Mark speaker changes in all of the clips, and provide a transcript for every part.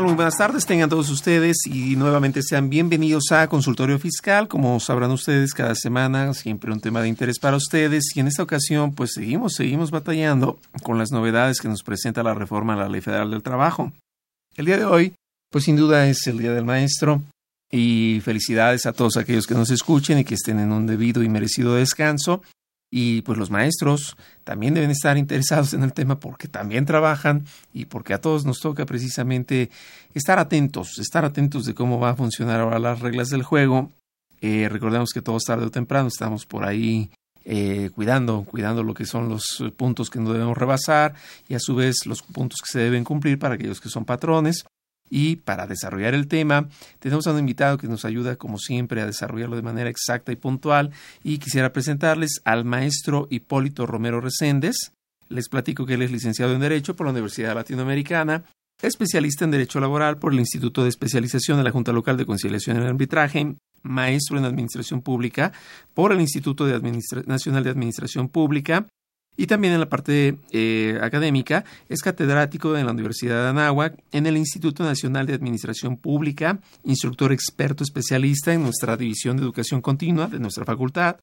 Speaker 1: Muy buenas tardes, tengan todos ustedes y nuevamente sean bienvenidos a Consultorio Fiscal. Como sabrán ustedes, cada semana siempre un tema de interés para ustedes y en esta ocasión pues seguimos, seguimos batallando con las novedades que nos presenta la reforma a la Ley Federal del Trabajo. El día de hoy, pues sin duda es el Día del Maestro y felicidades a todos aquellos que nos escuchen y que estén en un debido y merecido descanso. Y pues los maestros también deben estar interesados en el tema porque también trabajan y porque a todos nos toca precisamente estar atentos, estar atentos de cómo va a funcionar ahora las reglas del juego. Eh, recordemos que todos tarde o temprano estamos por ahí eh, cuidando, cuidando lo que son los puntos que no debemos rebasar y a su vez los puntos que se deben cumplir para aquellos que son patrones. Y para desarrollar el tema, tenemos a un invitado que nos ayuda, como siempre, a desarrollarlo de manera exacta y puntual. Y quisiera presentarles al maestro Hipólito Romero Reséndez. Les platico que él es licenciado en Derecho por la Universidad Latinoamericana, especialista en Derecho Laboral por el Instituto de Especialización de la Junta Local de Conciliación y Arbitraje, maestro en Administración Pública por el Instituto Nacional de Administración Pública y también en la parte eh, académica es catedrático en la Universidad de Anáhuac, en el Instituto Nacional de Administración Pública, instructor experto especialista en nuestra División de Educación Continua de nuestra facultad.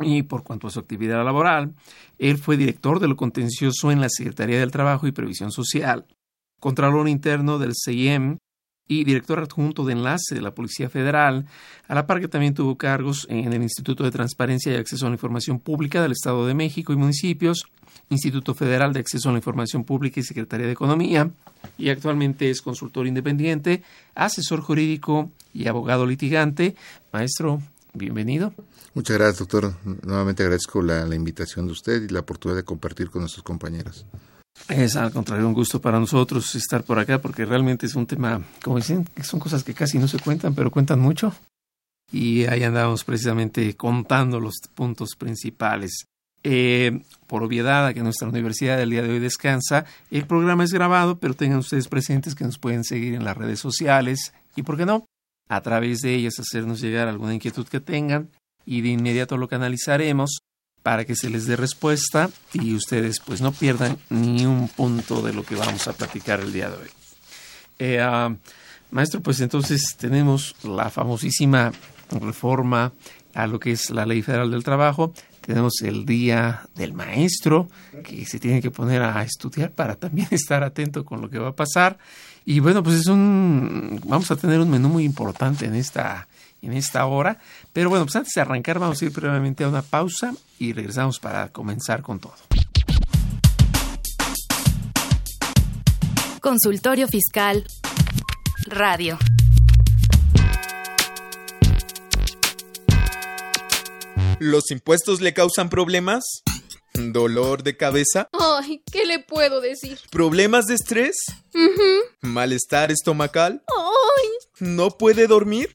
Speaker 1: Y por cuanto a su actividad laboral, él fue director de lo contencioso en la Secretaría del Trabajo y Previsión Social, Contralor Interno del CIEM y director adjunto de enlace de la Policía Federal, a la par que también tuvo cargos en el Instituto de Transparencia y Acceso a la Información Pública del Estado de México y municipios, Instituto Federal de Acceso a la Información Pública y Secretaría de Economía, y actualmente es consultor independiente, asesor jurídico y abogado litigante. Maestro, bienvenido.
Speaker 2: Muchas gracias, doctor. Nuevamente agradezco la, invitación de usted y la oportunidad de compartir con nuestros compañeros.
Speaker 1: Es al contrario un gusto para nosotros estar por acá porque realmente es un tema, como dicen, que son cosas que casi no se cuentan, pero cuentan mucho. Y ahí andamos precisamente contando los puntos principales. Eh, por obviedad, a que nuestra universidad el día de hoy descansa, el programa es grabado, pero tengan ustedes presentes que nos pueden seguir en las redes sociales y, ¿por qué no? A través de ellas hacernos llegar alguna inquietud que tengan y de inmediato lo canalizaremos para que se les dé respuesta y ustedes pues no pierdan ni un punto de lo que vamos a platicar el día de hoy. Eh, ah, maestro, pues entonces tenemos la famosísima reforma a lo que es la Ley Federal del Trabajo. Tenemos el Día del Maestro, que se tiene que poner a estudiar para también estar atento con lo que va a pasar. Y bueno, pues es un... Vamos a tener un menú muy importante en esta, en esta hora. Pero bueno, pues antes de arrancar vamos a ir previamente a una pausa y regresamos para comenzar con todo.
Speaker 3: Consultorio Fiscal. Radio.
Speaker 4: ¿Los impuestos le causan problemas? ¿Dolor de cabeza?
Speaker 5: Ay, ¿qué le puedo decir?
Speaker 4: ¿Problemas de estrés?
Speaker 5: Ujú.
Speaker 4: ¿Malestar estomacal?
Speaker 5: Ay,
Speaker 4: ¿No puede dormir?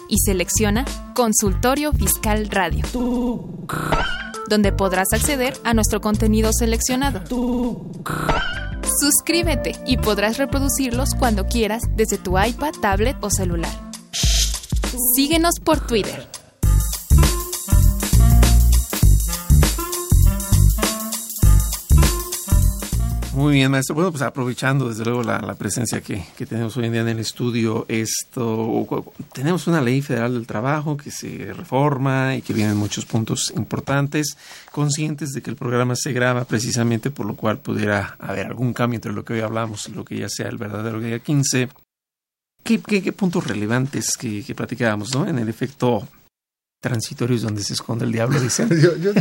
Speaker 3: y selecciona Consultorio Fiscal Radio, donde podrás acceder a nuestro contenido seleccionado. Suscríbete y podrás reproducirlos cuando quieras desde tu iPad, tablet o celular. Síguenos por Twitter.
Speaker 1: Muy bien, maestro. Bueno, pues aprovechando desde luego la, la presencia que, que, tenemos hoy en día en el estudio, esto tenemos una ley federal del trabajo que se reforma y que vienen muchos puntos importantes, conscientes de que el programa se graba precisamente por lo cual pudiera haber algún cambio entre lo que hoy hablamos y lo que ya sea el verdadero día 15. ¿Qué, qué, qué puntos relevantes que, que, platicábamos, ¿no? En el efecto transitorio es donde se esconde el diablo, dicen.
Speaker 2: yo, yo,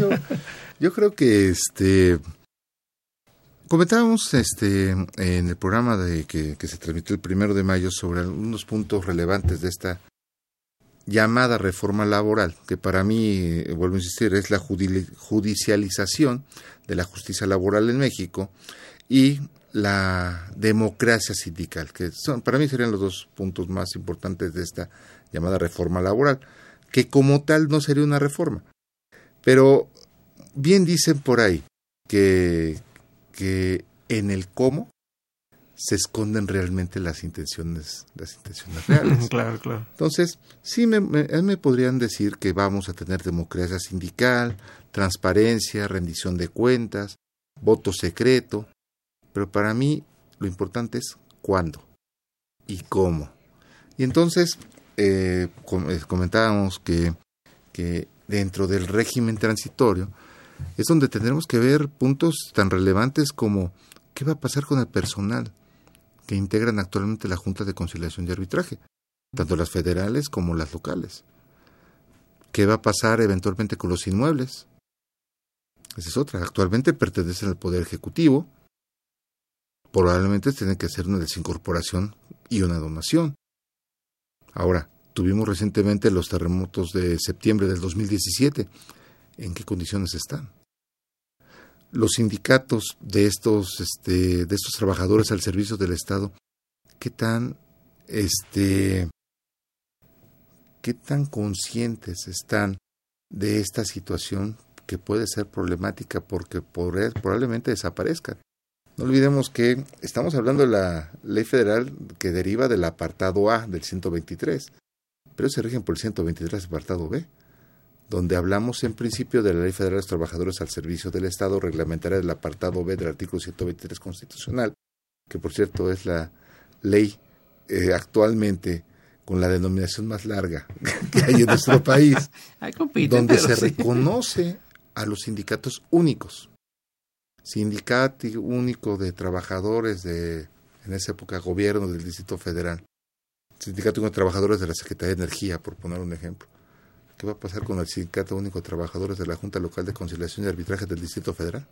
Speaker 2: yo creo que este Comentábamos este, en el programa de que, que, se transmitió el primero de mayo sobre algunos puntos relevantes de esta llamada reforma laboral, que para mí, vuelvo a insistir, es la judicialización de la justicia laboral en México y la democracia sindical, que son, para mí serían los dos puntos más importantes de esta llamada reforma laboral, que como tal no sería una reforma. Pero bien dicen por ahí que, que en el cómo se esconden realmente las intenciones, las intenciones reales.
Speaker 1: claro, claro.
Speaker 2: Entonces, sí me, me, me, podrían decir que vamos a tener democracia sindical, transparencia, rendición de cuentas, voto secreto, pero para mí lo importante es cuándo y cómo. Y entonces eh, comentábamos que, que dentro del régimen transitorio, es donde tendremos que ver puntos tan relevantes como qué va a pasar con el personal que integran actualmente la Junta de Conciliación y Arbitraje, tanto las federales como las locales. ¿Qué va a pasar eventualmente con los inmuebles? Esa es otra. Actualmente pertenecen al Poder Ejecutivo. Probablemente tienen que hacer una desincorporación y una donación. Ahora, tuvimos recientemente los terremotos de septiembre del 2017 en qué condiciones están. Los sindicatos de estos, este, de estos trabajadores al servicio del Estado, qué tan, este, qué tan conscientes están de esta situación que puede ser problemática porque probablemente desaparezcan. No olvidemos que estamos hablando de la ley federal que deriva del apartado A del 123, pero se rigen por el 123 apartado B donde hablamos en principio de la Ley Federal de los Trabajadores al Servicio del Estado, reglamentaria del apartado B del artículo 123 constitucional, que por cierto es la ley eh, actualmente con la denominación más larga que hay en nuestro país, donde se
Speaker 1: sí.
Speaker 2: reconoce a los sindicatos únicos. Sindicato único de trabajadores de, en esa época, gobierno del Distrito Federal. Sindicato único de trabajadores de la Secretaría de Energía, por poner un ejemplo. ¿Qué va a pasar con el Sindicato Único de Trabajadores de la Junta Local de Conciliación y Arbitraje del Distrito Federal?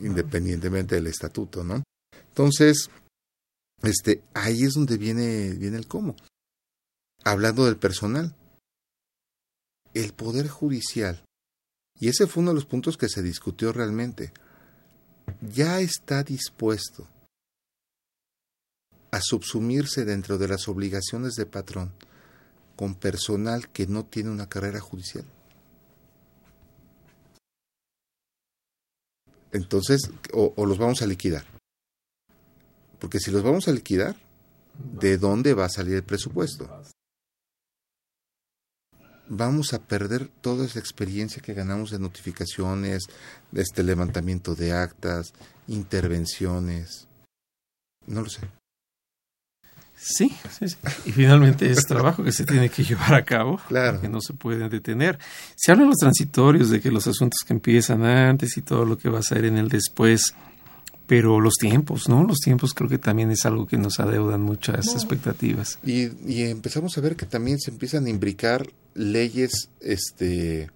Speaker 2: Independientemente del estatuto, ¿no? Entonces, este, ahí es donde viene, viene el cómo. Hablando del personal. El Poder Judicial, y ese fue uno de los puntos que se discutió realmente, ya está dispuesto a subsumirse dentro de las obligaciones de patrón con personal que no tiene una carrera judicial. Entonces, o, los vamos a liquidar. Porque si los vamos a liquidar, ¿de dónde va a salir el presupuesto? Vamos a perder toda esa experiencia que ganamos de notificaciones, de este levantamiento de actas, intervenciones. No lo sé.
Speaker 1: Sí, sí, sí, Y finalmente es trabajo que se tiene que llevar a cabo,
Speaker 2: claro.
Speaker 1: que no se puede detener. Se habla en los transitorios de que los asuntos que empiezan antes y todo lo que va a ser en el después, pero los tiempos, ¿no? Los tiempos creo que también es algo que nos adeudan muchas expectativas.
Speaker 2: Y, y, empezamos a ver que también se empiezan a imbricar leyes, este,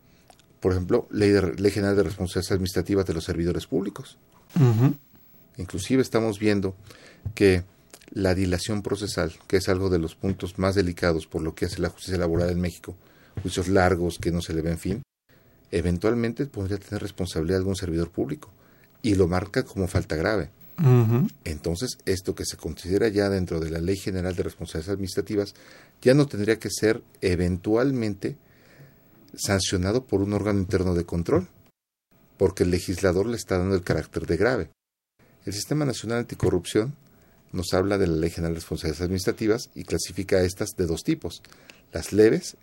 Speaker 2: por ejemplo, ley, de, ley general de responsabilidad administrativa de los servidores públicos.
Speaker 1: Uh -huh.
Speaker 2: Inclusive estamos viendo que la dilación procesal, que es algo de los puntos más delicados por lo que hace la justicia laboral en México, juicios largos que no se le ven fin, eventualmente podría tener responsabilidad algún servidor público y lo marca como falta grave.
Speaker 1: Uh -huh.
Speaker 2: Entonces, esto que se considera ya dentro de la Ley General de Responsabilidades Administrativas ya no tendría que ser eventualmente sancionado por un órgano interno de control, porque el legislador le está dando el carácter de grave. El Sistema Nacional Anticorrupción nos habla de la Ley General de Responsabilidades Administrativas y clasifica estas de dos tipos, las leves,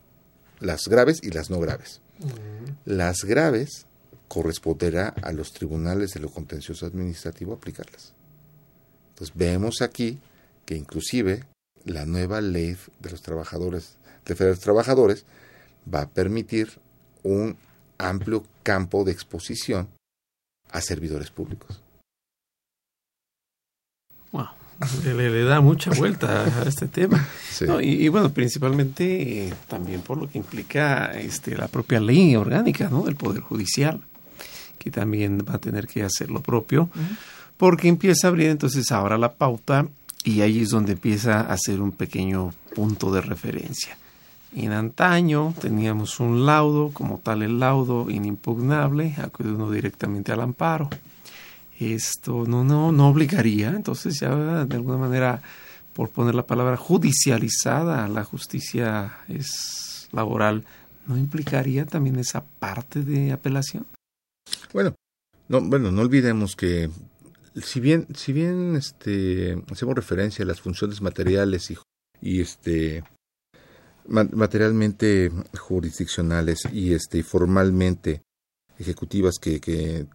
Speaker 2: las graves y las no graves.
Speaker 1: Uh -huh.
Speaker 2: Las graves corresponderá a los tribunales de lo contencioso administrativo aplicarlas. Entonces vemos aquí que inclusive la nueva ley de los trabajadores, de los trabajadores, va a permitir un amplio campo de exposición a servidores públicos.
Speaker 1: Wow. Le, le, da mucha vuelta a este tema.
Speaker 2: Sí.
Speaker 1: No, y, y, bueno, principalmente eh, también por lo que implica este, la propia ley orgánica ¿no? del Poder Judicial, que también va a tener que hacer lo propio, uh -huh. porque empieza a abrir entonces ahora la pauta y ahí es donde empieza a hacer un pequeño punto de referencia. En antaño teníamos un laudo, como tal el laudo inimpugnable, acude uno directamente al amparo esto no, no, no obligaría, entonces ya de alguna manera, por poner la palabra judicializada, la justicia es laboral, ¿no implicaría también esa parte de apelación?
Speaker 2: Bueno, no, bueno, no olvidemos que si bien, si bien este, hacemos referencia a las funciones materiales y, y este materialmente jurisdiccionales y este formalmente ejecutivas que, que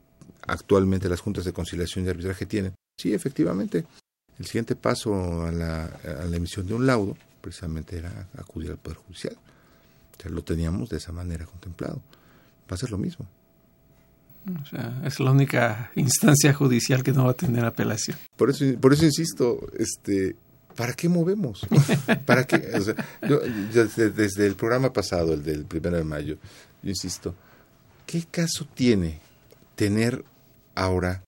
Speaker 2: actualmente las juntas de conciliación y arbitraje tienen. Sí, efectivamente, el siguiente paso a la, a la emisión de un laudo precisamente era acudir al Poder Judicial. O sea, lo teníamos de esa manera contemplado. Va a ser lo mismo.
Speaker 1: O sea, es la única instancia judicial que no va a tener apelación.
Speaker 2: Por eso, por eso insisto, este, ¿para qué movemos? ¿Para qué? O sea, yo, yo desde, desde el programa pasado, el del primero de mayo, yo insisto, ¿qué caso tiene tener ahora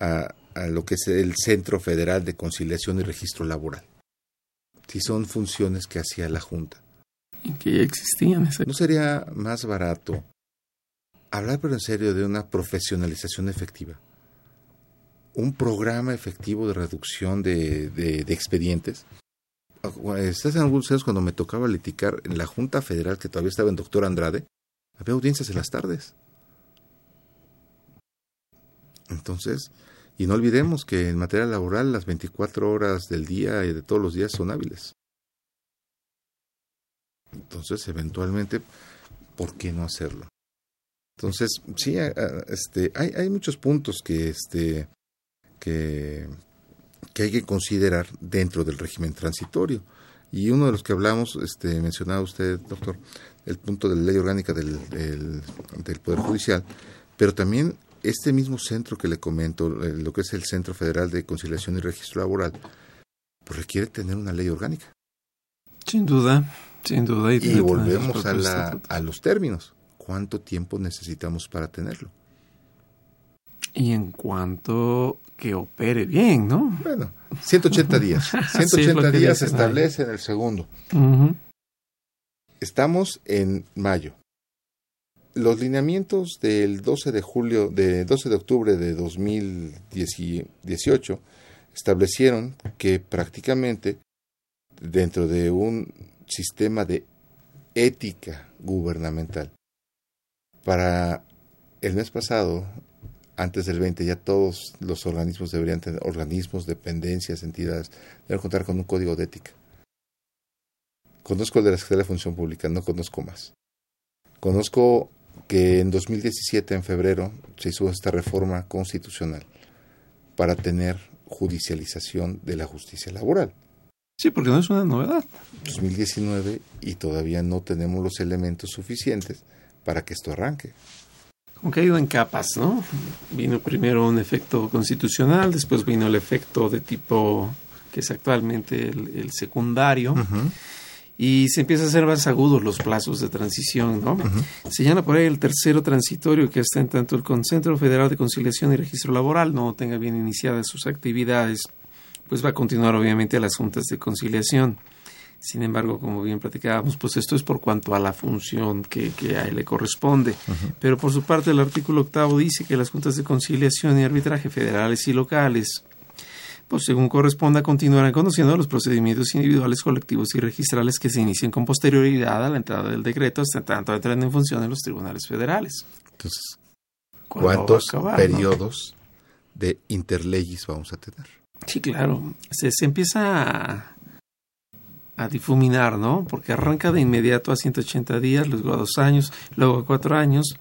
Speaker 2: a, a, lo que es el Centro Federal de Conciliación y Registro Laboral. Si son funciones que hacía la Junta.
Speaker 1: Y que ya existían. Ese...
Speaker 2: ¿No sería más barato hablar pero en serio de una profesionalización efectiva? Un programa efectivo de reducción de, de, de expedientes. Estás en algunos años cuando me tocaba litigar en la Junta Federal, que todavía estaba en Doctor Andrade, había audiencias en las tardes. Entonces, y no olvidemos que en materia laboral las 24 horas del día y de todos los días son hábiles. Entonces, eventualmente, ¿por qué no hacerlo? Entonces, sí, este, hay, hay muchos puntos que, este, que, que hay que considerar dentro del régimen transitorio. Y uno de los que hablamos, este, mencionaba usted, doctor, el punto de la ley orgánica del, del, del Poder Judicial, pero también este mismo centro que le comento, lo que es el Centro Federal de Conciliación y Registro Laboral, pues requiere tener una ley orgánica.
Speaker 1: Sin duda, sin duda.
Speaker 2: Y, y volvemos a, la, a los términos. ¿Cuánto tiempo necesitamos para tenerlo?
Speaker 1: Y en cuanto que opere bien, ¿no?
Speaker 2: Bueno, 180 días. 180 sí, días se establece en el segundo.
Speaker 1: Uh -huh.
Speaker 2: Estamos en mayo los lineamientos del 12 de julio, de 12 de octubre de 2018 establecieron que prácticamente dentro de un sistema de ética gubernamental para el mes pasado, antes del 20, ya todos los organismos deberían tener, organismos, dependencias, entidades, deben contar con un código de ética. Conozco el de la Secretaría de Función Pública, no conozco más. Conozco que en 2017, en febrero, se hizo esta reforma constitucional para tener judicialización de la justicia laboral.
Speaker 1: Sí, porque no es una novedad.
Speaker 2: 2019 y todavía no tenemos los elementos suficientes para que esto arranque.
Speaker 1: Como que ha ido en capas, ¿no? Vino primero un efecto constitucional, después vino el efecto de tipo que es actualmente el, secundario. Y se empieza a hacer más agudos los plazos de transición, ¿no? Señala por ahí el tercero transitorio que está en tanto el Concentro Federal de Conciliación y Registro Laboral no tenga bien iniciadas sus actividades, pues va a continuar obviamente las juntas de conciliación. Sin embargo, como bien platicábamos, pues esto es por cuanto a la función que, a él le corresponde. Pero por su parte, el artículo octavo dice que las juntas de conciliación y arbitraje federales y locales, pues según corresponda, continuarán conociendo los procedimientos individuales, colectivos y registrales que se inicien con posterioridad a la entrada del decreto, hasta tanto entren en función en los tribunales federales.
Speaker 2: Entonces, ¿cuántos periodos de interleyes vamos a tener?
Speaker 1: Sí, claro. Se, se empieza a a difuminar, ¿no? Porque arranca de inmediato a 180 días, luego a dos años, luego a cuatro años,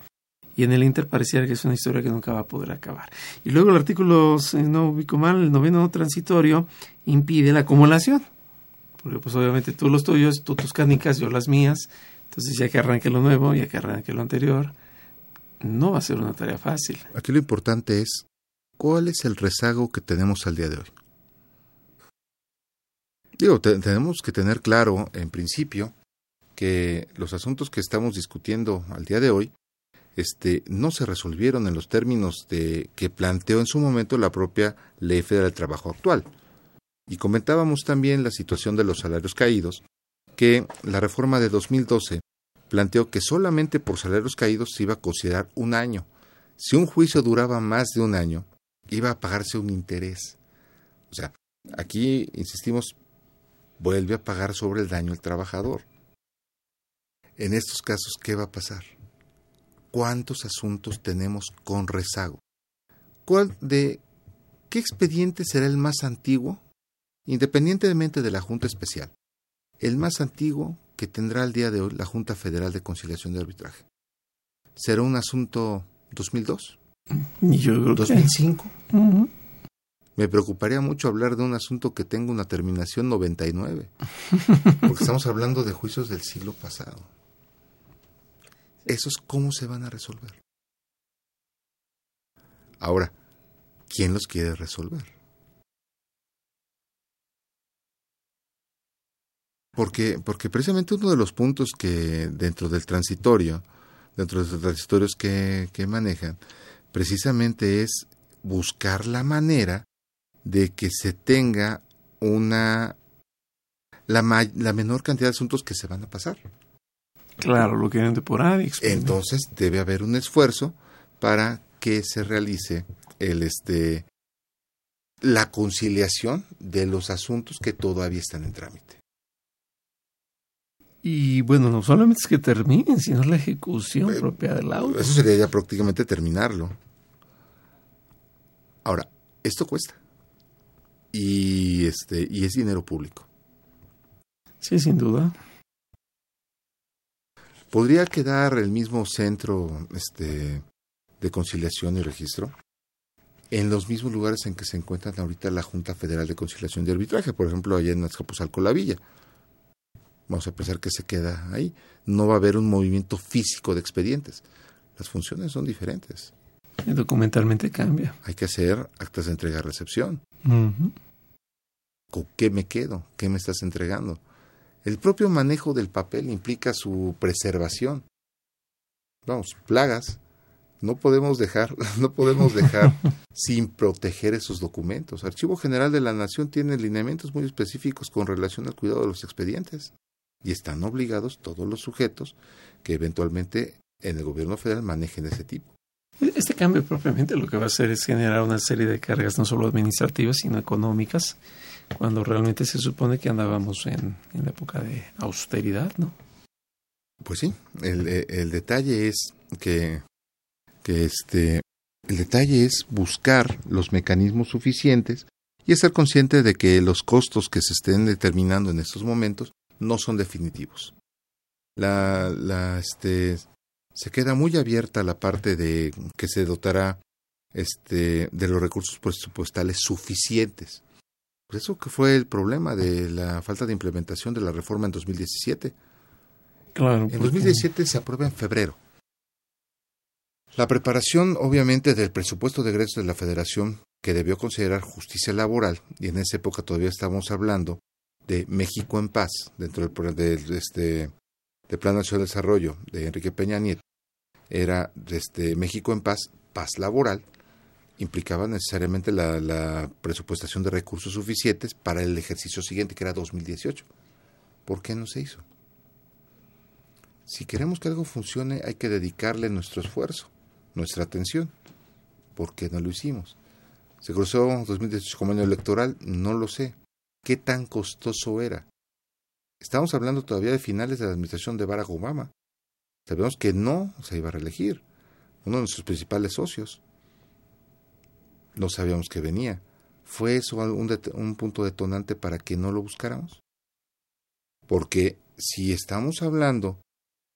Speaker 1: y en el Inter pareciera que es una historia que nunca va a poder acabar. Y luego el artículo, si no ubico mal, el noveno transitorio, impide la acumulación. Porque pues obviamente tú los tuyos, tú tus canicas, yo las mías. Entonces ya que arranque lo nuevo, ya que arranque lo anterior, no va a ser una tarea fácil.
Speaker 2: Aquí lo importante es, ¿cuál es el rezago que tenemos al día de hoy? Digo, tenemos que tener claro, en principio, que los asuntos que estamos discutiendo al día de hoy este, no se resolvieron en los términos de, que planteó en su momento la propia Ley Federal del Trabajo actual. Y comentábamos también la situación de los salarios caídos, que la reforma de 2012 planteó que solamente por salarios caídos se iba a considerar un año. Si un juicio duraba más de un año, iba a pagarse un interés. O sea, aquí insistimos, vuelve a pagar sobre el daño el trabajador. En estos casos, ¿qué va a pasar? ¿Cuántos asuntos tenemos con rezago? ¿Cuál de qué expediente será el más antiguo? Independientemente de la Junta Especial, el más antiguo que tendrá el día de hoy la Junta Federal de Conciliación de Arbitraje. ¿Será un asunto 2002?
Speaker 1: Yo creo
Speaker 2: 2005. Me preocuparía mucho hablar de un asunto que tenga una terminación 99, porque estamos hablando de juicios del siglo pasado. ¿Esos cómo se van a resolver? Ahora, ¿quién los quiere resolver? Porque, porque precisamente uno de los puntos que dentro del transitorio, dentro de los transitorios que, que manejan, precisamente es buscar la manera de que se tenga una la, la menor cantidad de asuntos que se van a pasar.
Speaker 1: Claro, lo quieren depurar.
Speaker 2: Entonces debe haber un esfuerzo para que se realice el este la conciliación de los asuntos que todavía están en trámite.
Speaker 1: Y bueno, no solamente es que terminen, sino la ejecución propia del auto.
Speaker 2: Eso sería ya prácticamente terminarlo. Ahora, esto cuesta y este y es dinero público.
Speaker 1: Sí, sin duda.
Speaker 2: ¿Podría quedar el mismo centro este de conciliación y registro en los mismos lugares en que se encuentran ahorita la Junta Federal de Conciliación y Arbitraje, por ejemplo, allá en Azcapotzalco la Villa? Vamos a pensar que se queda ahí. No va a haber un movimiento físico de expedientes. Las funciones son diferentes.
Speaker 1: Y documentalmente cambia.
Speaker 2: Hay que hacer actas de entrega-recepción. ¿Con qué me quedo? ¿Qué me estás entregando? El propio manejo del papel implica su preservación. Vamos, plagas. No podemos dejar, no podemos dejar sin proteger esos documentos. Archivo General de la Nación tiene lineamientos muy específicos con relación al cuidado de los expedientes y están obligados todos los sujetos que eventualmente en el gobierno federal manejen ese tipo.
Speaker 1: Este cambio propiamente lo que va a hacer es generar una serie de cargas no solo administrativas, sino económicas, cuando realmente se supone que andábamos en, en la época de austeridad, ¿no?
Speaker 2: Pues sí, el, el detalle es que, que este, el detalle es buscar los mecanismos suficientes y ser consciente de que los costos que se estén determinando en estos momentos no son definitivos. La, la, este, se queda muy abierta la parte de que se dotará este, de los recursos presupuestales suficientes. Pues eso que fue el problema de la falta de implementación de la reforma en 2017.
Speaker 1: Claro.
Speaker 2: En 2017 se aprueba en febrero. La preparación, obviamente, del presupuesto de egresos de la Federación, que debió considerar justicia laboral, y en esa época todavía estábamos hablando de México en paz, dentro del, del este, de Plan Nacional de Desarrollo de Enrique Peña Nieto, era este, México en paz, paz laboral, implicaba necesariamente la, presupuestación de recursos suficientes para el ejercicio siguiente, que era 2018. ¿Por qué no se hizo? Si queremos que algo funcione, hay que dedicarle nuestro esfuerzo, nuestra atención. ¿Por qué no lo hicimos? ¿Se cruzó 2018 como año electoral? No lo sé. ¿Qué tan costoso era? Estamos hablando todavía de finales de la administración de Barack Obama. Sabemos que no se iba a reelegir. Uno de nuestros principales socios. No sabíamos que venía. ¿Fue eso un, un punto detonante para que no lo buscáramos? Porque si estamos hablando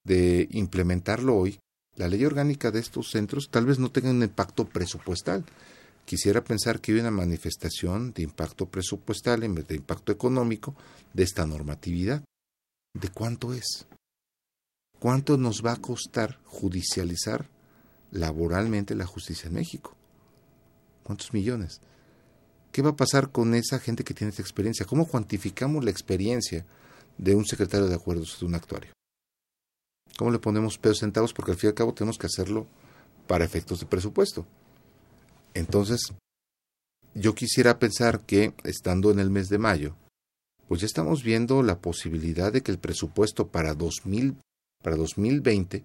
Speaker 2: de implementarlo hoy, la ley orgánica de estos centros tal vez no tenga un impacto presupuestal. Quisiera pensar que hay una manifestación de impacto presupuestal en vez de impacto económico de esta normatividad. ¿De cuánto es? ¿Cuánto nos va a costar judicializar laboralmente la justicia en México? ¿Cuántos millones? ¿Qué va a pasar con esa gente que tiene esta experiencia? ¿Cómo cuantificamos la experiencia de un secretario de acuerdos de un actuario? ¿Cómo le ponemos pesos centavos? Porque al fin y al cabo tenemos que hacerlo para efectos de presupuesto. Entonces, yo quisiera pensar que, estando en el mes de mayo, pues ya estamos viendo la posibilidad de que el presupuesto para, 2000, para 2020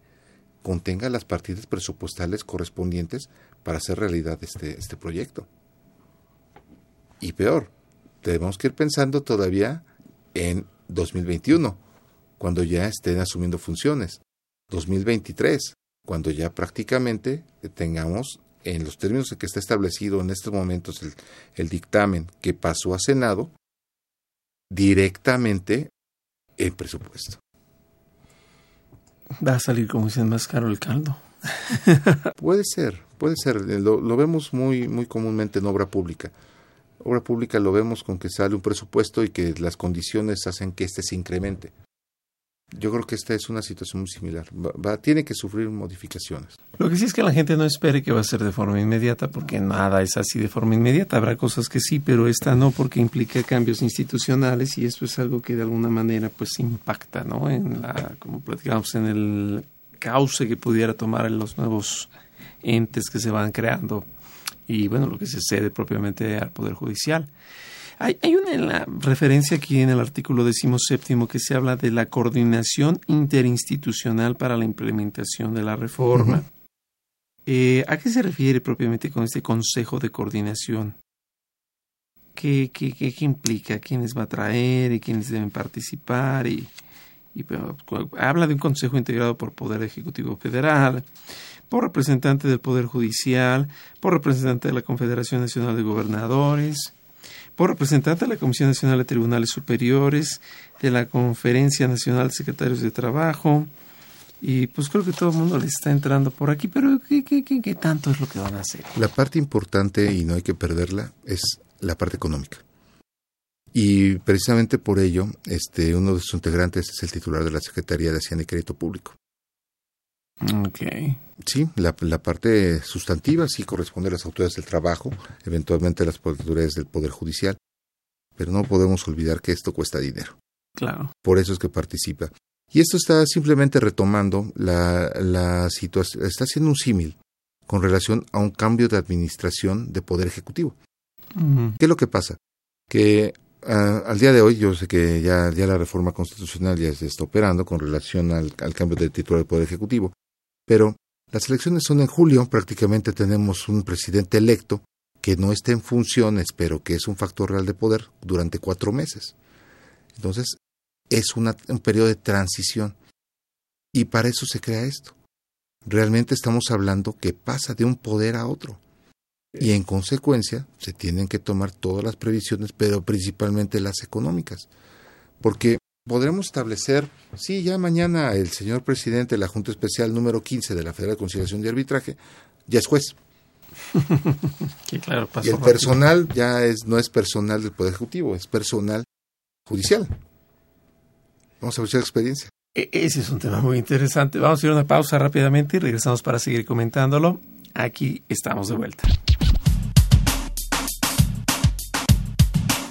Speaker 2: contenga las partidas presupuestales correspondientes para hacer realidad este, este proyecto. Y peor, tenemos que ir pensando todavía en 2021, cuando ya estén asumiendo funciones. 2023, cuando ya prácticamente tengamos en los términos en que está establecido en estos momentos el, el dictamen que pasó a Senado, directamente el presupuesto.
Speaker 1: Va a salir, como dicen, más caro el caldo.
Speaker 2: puede ser, puede ser. Lo, lo, vemos muy, muy comúnmente en obra pública. Obra pública lo vemos con que sale un presupuesto y que las condiciones hacen que éste se incremente. Yo creo que esta es una situación muy similar. Va, va, tiene que sufrir modificaciones.
Speaker 1: Lo que sí es que la gente no espere que va a ser de forma inmediata, porque nada es así de forma inmediata. Habrá cosas que sí, pero esta no, porque implica cambios institucionales y esto es algo que de alguna manera pues impacta, ¿no? En la, como platicamos, en el cauce que pudiera tomar en los nuevos entes que se van creando y bueno, lo que se cede propiamente al Poder Judicial. Hay, hay una referencia aquí en el artículo decimoséptimo que se habla de la coordinación interinstitucional para la implementación de la reforma. Uh -huh. eh, ¿A qué se refiere propiamente con este Consejo de Coordinación? ¿Qué, qué, qué, qué implica? ¿Quiénes va a traer y quiénes deben participar? Y, y habla de un Consejo integrado por Poder Ejecutivo Federal, por representante del Poder Judicial, por representante de la Confederación Nacional de Gobernadores, por representante de la Comisión Nacional de Tribunales Superiores, de la Conferencia Nacional de Secretarios de Trabajo, y pues creo que todo el mundo le está entrando por aquí, pero ¿qué, qué, qué, qué tanto es lo que van a hacer?
Speaker 2: La parte importante, y no hay que perderla, es la parte económica. Y precisamente por ello, este, uno de sus integrantes es el titular de la Secretaría de Hacienda y Crédito Público.
Speaker 1: Okay.
Speaker 2: Sí, la, la, parte sustantiva sí corresponde a las autoridades del trabajo, eventualmente a las autoridades del Poder Judicial, pero no podemos olvidar que esto cuesta dinero.
Speaker 1: Claro.
Speaker 2: Por eso es que participa. Y esto está simplemente retomando la, la situación, está haciendo un símil con relación a un cambio de administración de Poder Ejecutivo.
Speaker 1: Uh -huh.
Speaker 2: ¿Qué es lo que pasa? Que uh, al día de hoy, yo sé que ya, ya la reforma constitucional ya se está operando con relación al, al cambio de titular del Poder Ejecutivo, pero las elecciones son en julio, prácticamente tenemos un presidente electo que no está en funciones, pero que es un factor real de poder durante cuatro meses. Entonces, es una, un periodo de transición. Y para eso se crea esto. Realmente estamos hablando que pasa de un poder a otro. Y en consecuencia, se tienen que tomar todas las previsiones, pero principalmente las económicas. Porque podremos establecer, sí, ya mañana el señor presidente de la Junta Especial número 15 de la Federal de Conciliación y Arbitraje ya es juez.
Speaker 1: Sí, claro, pasó
Speaker 2: y el
Speaker 1: rápido.
Speaker 2: personal ya es no es personal del Poder Ejecutivo, es personal judicial. Vamos a ver la experiencia.
Speaker 1: E- Ese es un tema muy interesante. Vamos a ir a una pausa rápidamente y regresamos para seguir comentándolo. Aquí estamos de vuelta.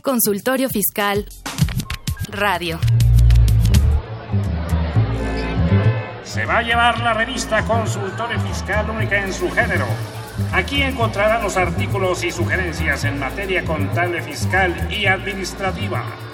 Speaker 3: Consultorio Fiscal Radio.
Speaker 6: Se va a llevar la revista Consultorio Fiscal única en su género. Aquí encontrará los artículos y sugerencias en materia contable, fiscal y administrativa.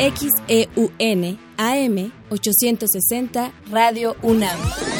Speaker 7: XEUN AM 860 Radio UNAM.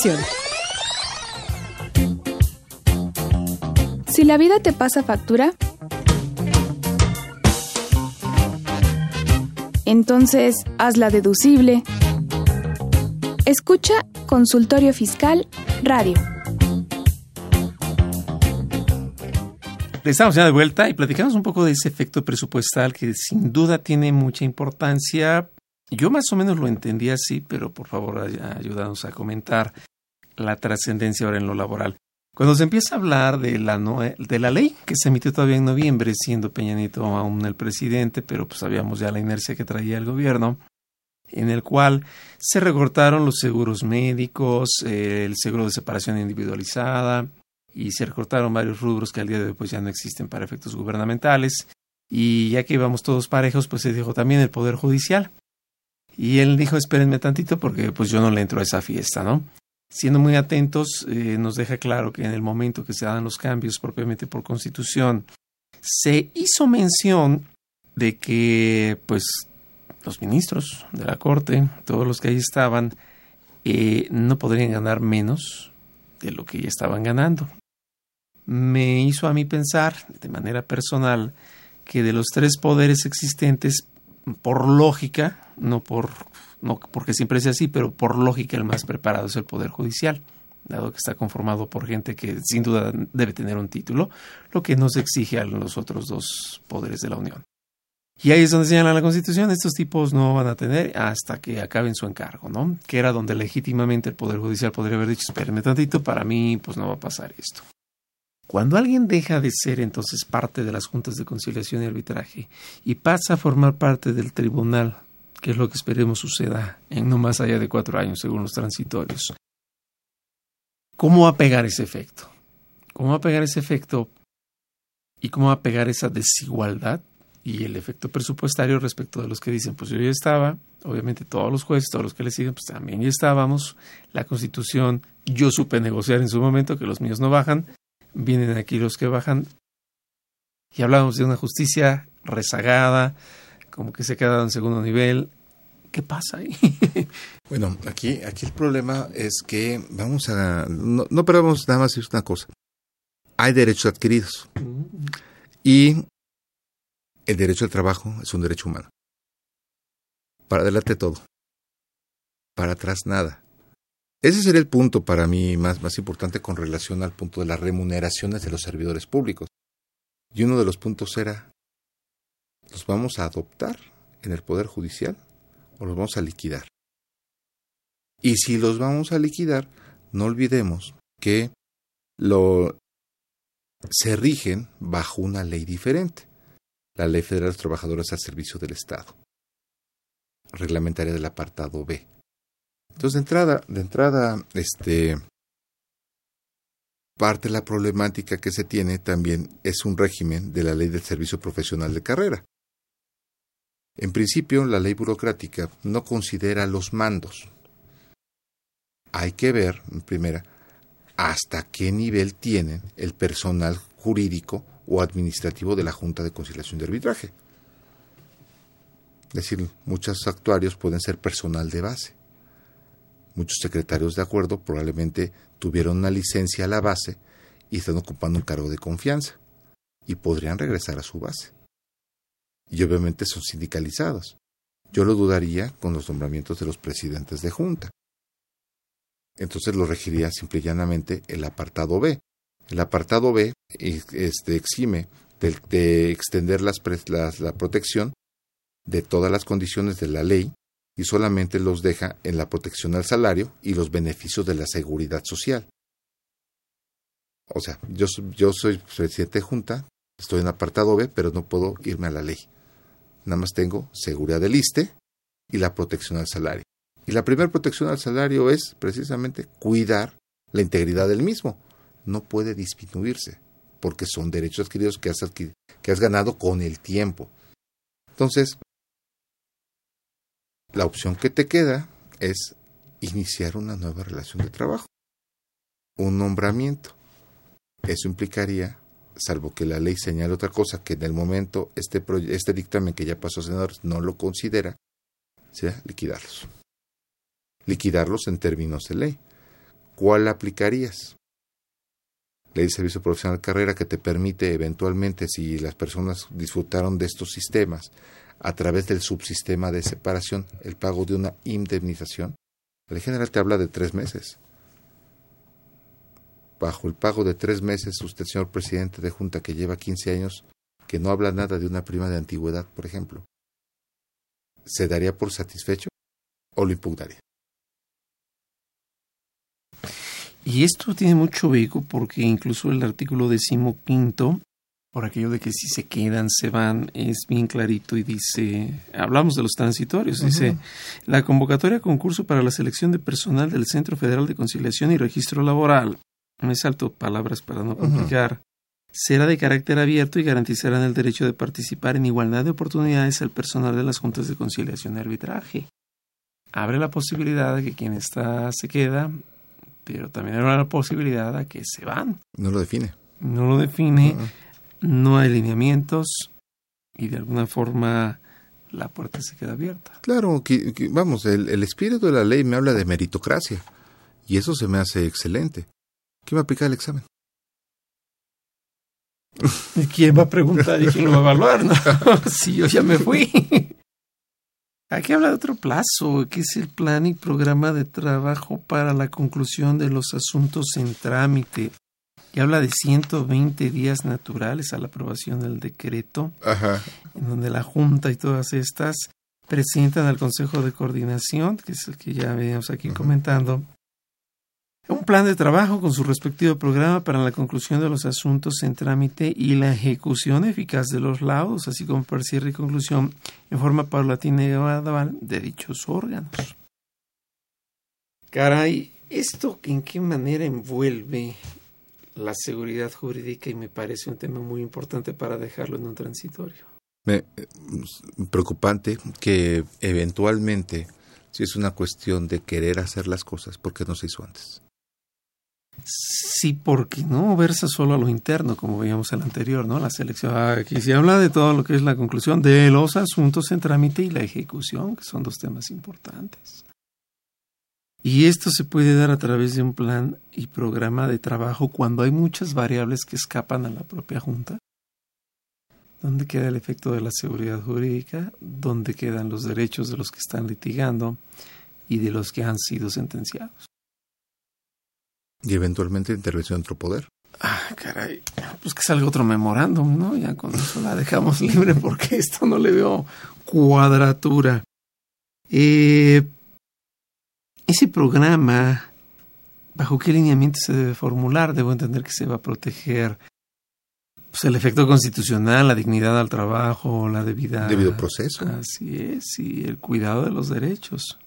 Speaker 8: Si la vida te pasa factura, entonces hazla deducible. Escucha Consultorio Fiscal Radio.
Speaker 1: Estamos ya de vuelta y platicamos un poco de ese efecto presupuestal que sin duda tiene mucha importancia. Yo más o menos lo entendí así, pero por favor ayúdanos a comentar la trascendencia ahora en lo laboral. Cuando se empieza a hablar de la, no, de la ley que se emitió todavía en noviembre, siendo Peña Nieto aún el presidente, pero pues sabíamos ya la inercia que traía el gobierno, en el cual se recortaron los seguros médicos, eh, el seguro de separación individualizada, y se recortaron varios rubros que al día de hoy pues ya no existen para efectos gubernamentales. Y ya que íbamos todos parejos, pues se dijo también el Poder Judicial. Y él dijo, espérenme tantito porque pues yo no le entro a esa fiesta, ¿no? Siendo muy atentos, eh, nos deja claro que en el momento que se dan los cambios propiamente por constitución, se hizo mención de que pues los ministros de la Corte, todos los que ahí estaban, eh, no podrían ganar menos de lo que ya estaban ganando. Me hizo a mí pensar, de manera personal, que de los tres poderes existentes, por lógica, no por no porque siempre es así, pero por lógica el más preparado es el Poder Judicial, dado que está conformado por gente que sin duda debe tener un título, lo que no se exige a los otros dos poderes de la Unión. Y ahí es donde señala la Constitución, estos tipos no van a tener hasta que acaben su encargo, ¿no? Que era donde legítimamente el Poder Judicial podría haber dicho, espérenme tantito, para mí pues no va a pasar esto. Cuando alguien deja de ser entonces parte de las juntas de conciliación y arbitraje y pasa a formar parte del tribunal que es lo que esperemos suceda en no más allá de cuatro años, según los transitorios. ¿Cómo va a pegar ese efecto? ¿Cómo va a pegar ese efecto? ¿Y cómo va a pegar esa desigualdad y el efecto presupuestario respecto de los que dicen, pues yo ya estaba, obviamente todos los jueces, todos los que le siguen, pues también ya estábamos, la constitución, yo supe negociar en su momento que los míos no bajan, vienen aquí los que bajan, y hablamos de una justicia rezagada, como que se ha quedado en segundo nivel. ¿Qué pasa ahí?
Speaker 2: bueno, aquí, aquí el problema es que vamos a... No, no pero vamos nada más a decir una cosa. Hay derechos adquiridos. Y el derecho al trabajo es un derecho humano. Para adelante todo. Para atrás nada. Ese sería el punto para mí más, más importante con relación al punto de las remuneraciones de los servidores públicos. Y uno de los puntos era, ¿los vamos a adoptar en el Poder Judicial o los vamos a liquidar? Y si los vamos a liquidar, no olvidemos que lo, se rigen bajo una ley diferente, la Ley Federal de los Trabajadores al Servicio del Estado, reglamentaria del apartado B. Entonces, de entrada, de entrada, este, parte de la problemática que se tiene también es un régimen de la Ley del Servicio Profesional de Carrera. En principio, la ley burocrática no considera los mandos. Hay que ver, en primera, hasta qué nivel tienen el personal jurídico o administrativo de la Junta de Conciliación de Arbitraje. Es decir, muchos actuarios pueden ser personal de base. Muchos secretarios de acuerdo probablemente tuvieron una licencia a la base y están ocupando un cargo de confianza y podrían regresar a su base. Y obviamente son sindicalizados. Yo lo dudaría con los nombramientos de los presidentes de junta. Entonces lo regiría simple y llanamente el apartado B. El apartado B exime de, de extender las, las, la protección de todas las condiciones de la ley y solamente los deja en la protección al salario y los beneficios de la seguridad social. O sea, yo, yo soy presidente de junta, estoy en apartado B, pero no puedo irme a la ley. Nada más tengo seguridad del ISTE y la protección al salario. Y la primera protección al salario es precisamente cuidar la integridad del mismo. No puede disminuirse, porque son derechos adquiridos que has, que has ganado con el tiempo. Entonces, la opción que te queda es iniciar una nueva relación de trabajo, un nombramiento. Eso implicaría, salvo que la ley señale otra cosa, que en el momento este, este dictamen que ya pasó a senadores no lo considera, sea liquidarlos. Liquidarlos en términos de ley. ¿Cuál aplicarías? Ley de Servicio Profesional Carrera que te permite eventualmente, si las personas disfrutaron de estos sistemas, a través del subsistema de separación, el pago de una indemnización. Ley general te habla de tres meses. Bajo el pago de tres meses, usted, señor presidente de Junta, que lleva 15 años, que no habla nada de una prima de antigüedad, por ejemplo, ¿se daría por satisfecho o lo impugnaría?
Speaker 1: Y esto tiene mucho eco porque incluso el artículo decimoquinto por aquello de que si se quedan, se van, es bien clarito y dice, hablamos de los transitorios, dice, la convocatoria a concurso para la selección de personal del Centro Federal de Conciliación y Registro Laboral, me salto palabras para no complicar, será de carácter abierto y garantizarán el derecho de participar en igualdad de oportunidades al personal de las juntas de conciliación y arbitraje. Abre la posibilidad de que quien está se queda, pero también abre la posibilidad de que se van.
Speaker 2: No lo define.
Speaker 1: No lo define no hay lineamientos y de alguna forma la puerta se queda abierta.
Speaker 2: Claro, que, vamos, el, el, espíritu de la ley me habla de meritocracia y eso se me hace excelente. ¿Quién va a aplicar el examen?
Speaker 1: ¿Y quién va a preguntar y quién lo va a evaluar? No, si yo ya me fui. Aquí habla de otro plazo, que es el plan y programa de trabajo para la conclusión de los asuntos en trámite y habla de 120 días naturales a la aprobación del decreto, en donde la Junta y todas estas presentan al Consejo de Coordinación, que es el que ya veníamos aquí comentando, un plan de trabajo con su respectivo programa para la conclusión de los asuntos en trámite y la ejecución eficaz de los laudos, así como para cierre y conclusión en forma paulatina y gradual de dichos órganos. Caray, ¿esto en qué manera envuelve la seguridad jurídica y me parece un tema muy importante para dejarlo en un transitorio.
Speaker 2: Me, preocupante que eventualmente, si es una cuestión de querer hacer las cosas, ¿por qué no se hizo antes?
Speaker 1: Sí, porque no versa solo a lo interno, como veíamos en el anterior, ¿no? La selección. Aquí se habla de todo lo que es la conclusión de los asuntos en trámite y la ejecución, que son dos temas importantes. Y esto se puede dar a través de un plan y programa de trabajo cuando hay muchas variables que escapan a la propia Junta. ¿Dónde queda el efecto de la seguridad jurídica? ¿Dónde quedan los derechos de los que están litigando y de los que han sido sentenciados?
Speaker 2: Y eventualmente intervención de otro poder.
Speaker 1: Ah, caray. Pues que salga otro memorándum, ¿no? Ya con eso la dejamos libre porque esto no le veo cuadratura. Eh, ese programa, ¿bajo qué lineamiento se debe formular? Debo entender que se va a proteger pues, el efecto constitucional, la dignidad al trabajo, la debida...
Speaker 2: Debido proceso.
Speaker 1: Así es, y el cuidado de los derechos.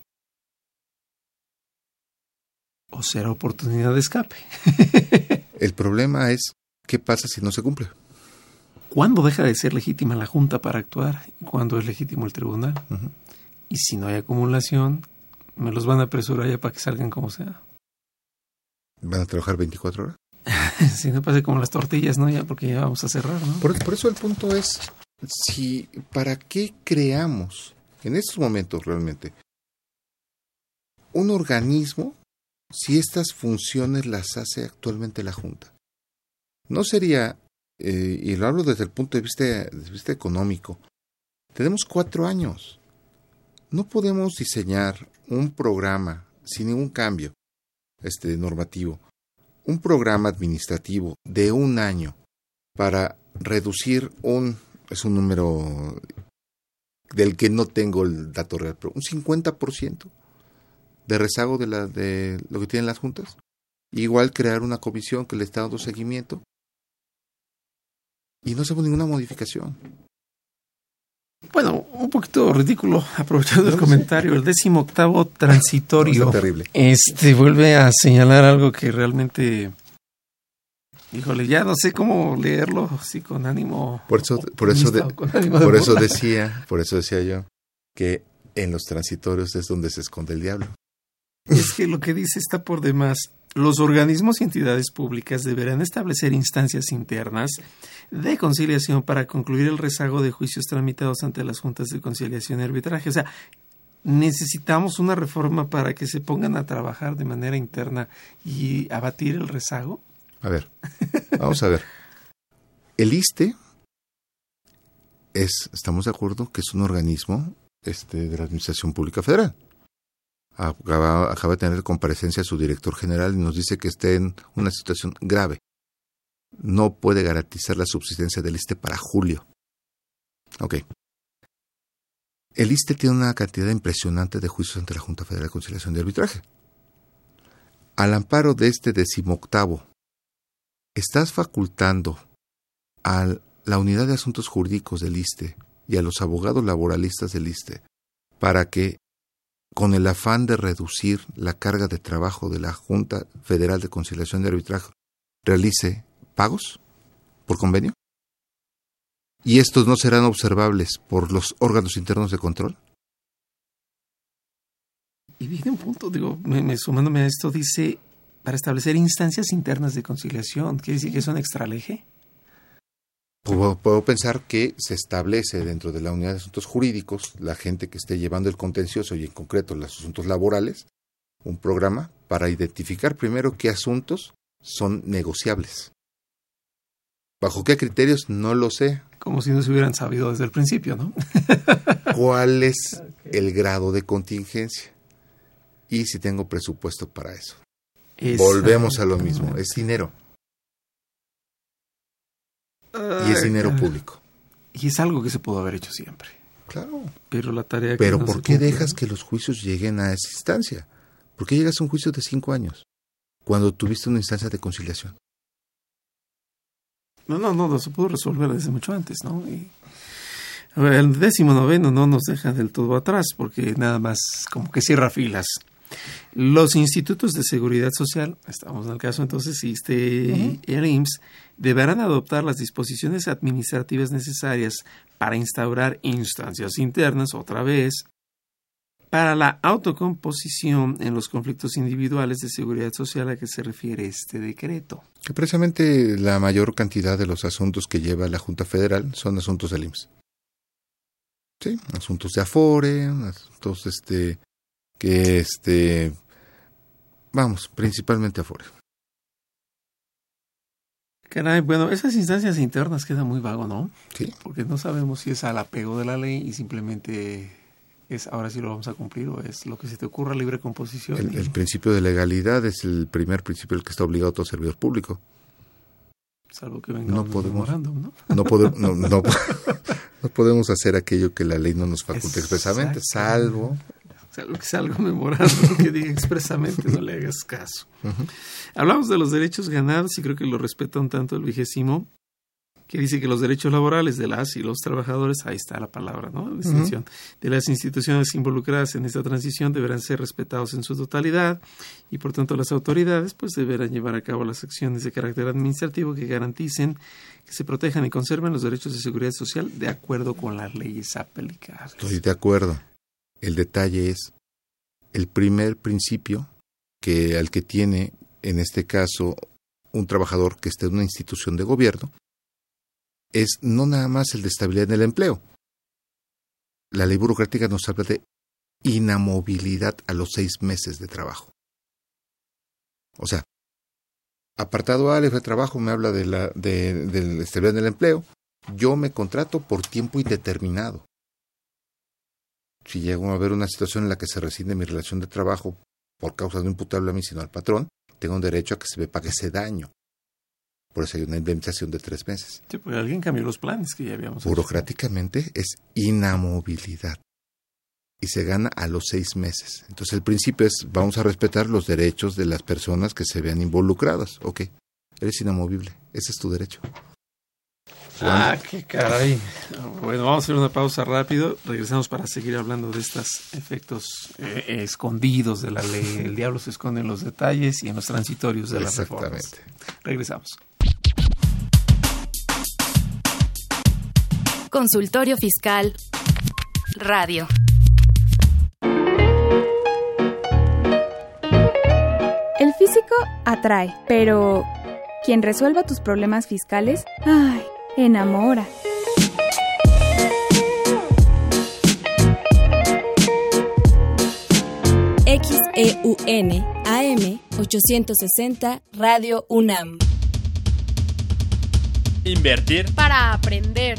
Speaker 1: O será oportunidad de escape.
Speaker 2: el problema es, ¿qué pasa si no se cumple?
Speaker 1: ¿Cuándo deja de ser legítima la Junta para actuar y cuándo es legítimo el tribunal? Uh -huh. Y si no hay acumulación, me los van a apresurar ya para que salgan como sea.
Speaker 2: ¿Van a trabajar 24 horas?
Speaker 1: si no pase como las tortillas, ¿no? Ya porque ya vamos a cerrar, ¿no?
Speaker 2: Por, por eso el punto es, si, ¿para qué creamos en estos momentos realmente un organismo si estas funciones las hace actualmente la Junta? No sería, eh, y lo hablo desde el punto de vista, desde el vista económico, tenemos cuatro años. No podemos diseñar un programa sin ningún cambio este, normativo, un programa administrativo de un año para reducir un, es un número del que no tengo el dato real, pero un 50% de rezago de, la, de lo que tienen las juntas. Igual crear una comisión que le está dando seguimiento y no hacemos ninguna modificación.
Speaker 1: Bueno, un poquito ridículo, aprovechando el comentario, el décimo octavo transitorio.
Speaker 2: No, terrible.
Speaker 1: Este vuelve a señalar algo que realmente, híjole, ya no sé cómo leerlo así con ánimo.
Speaker 2: Por eso, por eso, de,
Speaker 1: ánimo
Speaker 2: por eso
Speaker 1: burla.
Speaker 2: decía, por eso decía yo que en los transitorios es donde se esconde el diablo.
Speaker 1: Es que lo que dice está por demás. Los organismos y entidades públicas deberán establecer instancias internas de conciliación para concluir el rezago de juicios tramitados ante las juntas de conciliación y arbitraje. O sea, necesitamos una reforma para que se pongan a trabajar de manera interna y abatir el rezago.
Speaker 2: A ver, vamos a ver. El ISTE es, estamos de acuerdo que es un organismo este, de la Administración Pública Federal. Acaba, acaba de tener comparecencia su director general y nos dice que está en una situación grave. No puede garantizar la subsistencia del ISTE para julio. Ok. El ISTE tiene una cantidad impresionante de juicios ante la Junta Federal de Conciliación y Arbitraje. Al amparo de este decimoctavo, estás facultando a la Unidad de Asuntos Jurídicos del ISTE y a los abogados laboralistas del ISTE para que con el afán de reducir la carga de trabajo de la Junta Federal de Conciliación y Arbitraje, realice pagos por convenio? ¿Y estos no serán observables por los órganos internos de control?
Speaker 1: Y viene un punto, digo, me, me, sumándome a esto, dice, para establecer instancias internas de conciliación, ¿quiere decir que es un extraleje?
Speaker 2: Puedo, puedo, pensar que se establece dentro de la unidad de asuntos jurídicos, la gente que esté llevando el contencioso y en concreto los asuntos laborales, un programa para identificar primero qué asuntos son negociables. ¿Bajo qué criterios? No lo sé.
Speaker 1: Como si no se hubieran sabido desde el principio, ¿no?
Speaker 2: ¿Cuál es okay. el grado de contingencia? Y si tengo presupuesto para eso. Es... Volvemos a lo mismo, es dinero. Y es dinero público.
Speaker 1: Y es algo que se pudo haber hecho siempre.
Speaker 2: Claro.
Speaker 1: Pero la tarea.
Speaker 2: Pero
Speaker 1: que no
Speaker 2: ¿por qué cumple, dejas que los juicios lleguen a esa instancia? ¿Por qué llegas a un juicio de cinco años cuando tuviste una instancia de conciliación?
Speaker 1: No, no, no, no se pudo resolver desde mucho antes, ¿no? Y, a ver, el décimo noveno no nos deja del todo atrás porque nada más como que cierra filas. Los institutos de seguridad social, estamos en el caso entonces, ISTE uh -huh. el IMSS, deberán adoptar las disposiciones administrativas necesarias para instaurar instancias internas, otra vez, para la autocomposición en los conflictos individuales de seguridad social a que se refiere este decreto.
Speaker 2: Que precisamente la mayor cantidad de los asuntos que lleva la Junta Federal son asuntos del IMSS. Sí, asuntos de Afore, asuntos este que este vamos, principalmente Afore.
Speaker 1: Caray, bueno, esas instancias internas queda muy vago, ¿no?
Speaker 2: Sí.
Speaker 1: Porque no sabemos si es al apego de la ley y simplemente es ahora sí lo vamos a cumplir o es lo que se te ocurra libre composición.
Speaker 2: El, el principio de legalidad es el primer principio el que está obligado todo servidor público.
Speaker 1: Salvo que venga
Speaker 2: no
Speaker 1: un
Speaker 2: podemos,
Speaker 1: ¿no?
Speaker 2: No, no, no podemos hacer aquello que la ley no nos faculta expresamente, salvo
Speaker 1: Salvo que salga un memorándum que diga expresamente no le hagas caso. Hablamos de los derechos ganados y creo que lo respeta un tanto el vigésimo, que dice que los derechos laborales de las y los trabajadores, ahí está la palabra, ¿no? La distinción, de las instituciones involucradas en esta transición deberán ser respetados en su totalidad y por tanto las autoridades pues deberán llevar a cabo las acciones de carácter administrativo que garanticen que se protejan y conserven los derechos de seguridad social de acuerdo con las leyes aplicables.
Speaker 2: Estoy de acuerdo. El detalle es el primer principio que al que tiene en este caso un trabajador que esté en una institución de gobierno es no nada más el de estabilidad en el empleo. La ley burocrática nos habla de inamovilidad a los seis meses de trabajo. O sea, apartado A, de trabajo me habla de la, de, la estabilidad en el empleo. Yo me contrato por tiempo indeterminado si llego a haber una situación en la que se rescinde mi relación de trabajo por causa no imputable a mí, sino al patrón, tengo un derecho a que se me pague ese daño. Por eso hay una indemnización de tres meses.
Speaker 1: Sí, porque alguien cambió los planes que ya habíamos hecho.
Speaker 2: Burocráticamente es inamovilidad y se gana a los seis meses. Entonces el principio es vamos a respetar los derechos de las personas que se vean involucradas. Ok, eres inamovible, ese es tu derecho.
Speaker 1: Ah, qué caray. Bueno, vamos a hacer una pausa rápido. Regresamos para seguir hablando de estos efectos eh, escondidos de la ley. El diablo se esconde en los detalles y en los transitorios de las reformas.
Speaker 2: Exactamente.
Speaker 1: Regresamos.
Speaker 3: Consultorio Fiscal Radio.
Speaker 8: El físico atrae, pero quien resuelva tus problemas fiscales, ay, enamora.
Speaker 7: XEUN AM 860 Radio UNAM.
Speaker 9: Invertir
Speaker 5: Para aprender.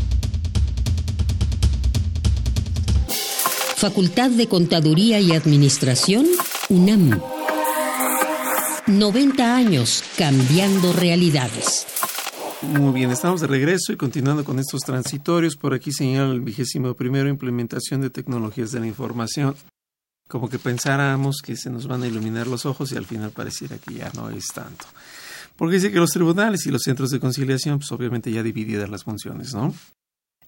Speaker 10: Facultad de Contaduría y Administración, UNAM. 90 años cambiando realidades.
Speaker 1: Muy bien, estamos de regreso y continuando con estos transitorios. Por aquí señala el vigésimo primero implementación de tecnologías de la información. Como que pensáramos que se nos van a iluminar los ojos y al final pareciera que ya no es tanto. Porque dice que los tribunales y los centros de conciliación, pues obviamente ya divididas las funciones, ¿no?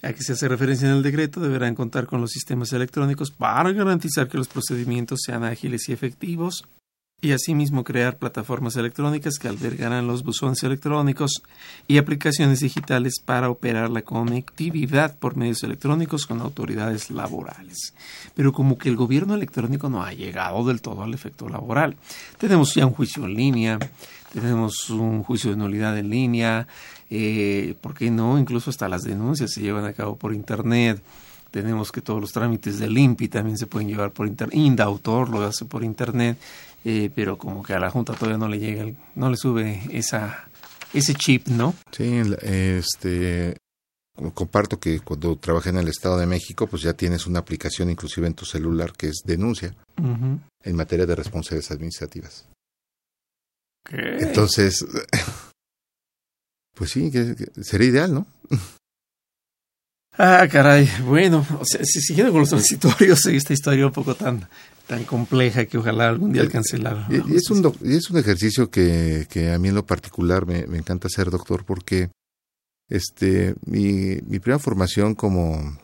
Speaker 1: A que se hace referencia en el decreto, deberán contar con los sistemas electrónicos para garantizar que los procedimientos sean ágiles y efectivos y asimismo crear plataformas electrónicas que albergarán los buzones electrónicos y aplicaciones digitales para operar la conectividad por medios electrónicos con autoridades laborales. Pero como que el gobierno electrónico no ha llegado del todo al efecto laboral. Tenemos ya un juicio en línea, tenemos un juicio de nulidad en línea, eh, ¿por qué no? Incluso hasta las denuncias se llevan a cabo por Internet. Tenemos que todos los trámites del INPI también se pueden llevar por Internet. Indautor lo hace por Internet, eh, pero como que a la Junta todavía no le llega, el- no le sube esa, ese chip, ¿no?
Speaker 2: Sí, este comparto que cuando trabajé en el Estado de México, pues ya tienes una aplicación inclusive en tu celular que es denuncia en materia de responsabilidades administrativas. Entonces, pues sí, que- que sería ideal, ¿no?
Speaker 1: Ah, caray. Bueno, o sea, si- siguiendo con los transitorios, esta historia un poco tan, tan compleja que ojalá algún día alcance la...
Speaker 2: Y, y es un doc- y es un ejercicio que, que a mí en lo particular me, me encanta hacer, doctor, porque este mi, mi primera formación como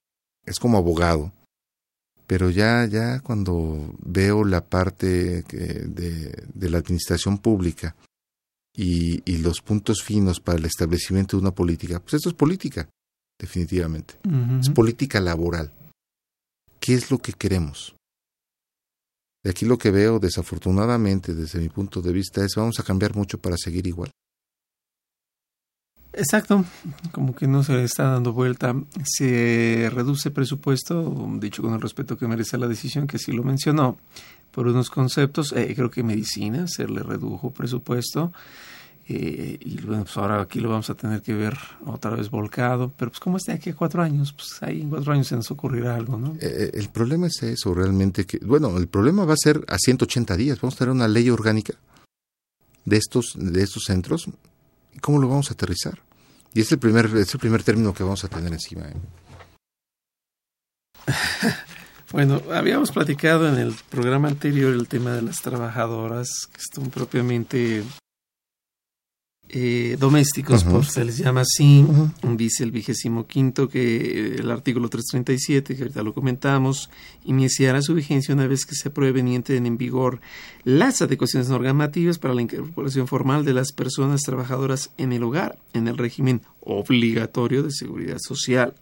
Speaker 2: es como abogado pero ya, ya cuando veo la parte de, de la administración pública y, y, los puntos finos para el establecimiento de una política, pues esto es política, definitivamente. Es política laboral. ¿Qué es lo que queremos? De aquí lo que veo, desafortunadamente, desde mi punto de vista, es vamos a cambiar mucho para seguir igual.
Speaker 1: Exacto, como que no se está dando vuelta. Se reduce presupuesto, dicho con el respeto que merece la decisión, que sí lo mencionó, por unos conceptos. Eh, creo que medicina se le redujo presupuesto. Eh, y bueno, pues ahora aquí lo vamos a tener que ver otra vez volcado. Pero pues como está aquí a cuatro años, pues ahí en cuatro años se nos ocurrirá algo, ¿no?
Speaker 2: Eh, el problema es eso, realmente. que Bueno, el problema va a ser a 180 días. Vamos a tener una ley orgánica de estos, de estos centros ¿Cómo lo vamos a aterrizar? Y es el primer, es el primer término que vamos a tener encima. ¿eh?
Speaker 1: Bueno, habíamos platicado en el programa anterior el tema de las trabajadoras que están propiamente eh, domésticos, por se les llama así, dice el vigésimo quinto que el artículo 337, que ahorita lo comentamos, iniciará su vigencia una vez que se aprueben y entren en vigor las adecuaciones normativas para la incorporación formal de las personas trabajadoras en el hogar, en el régimen obligatorio de seguridad social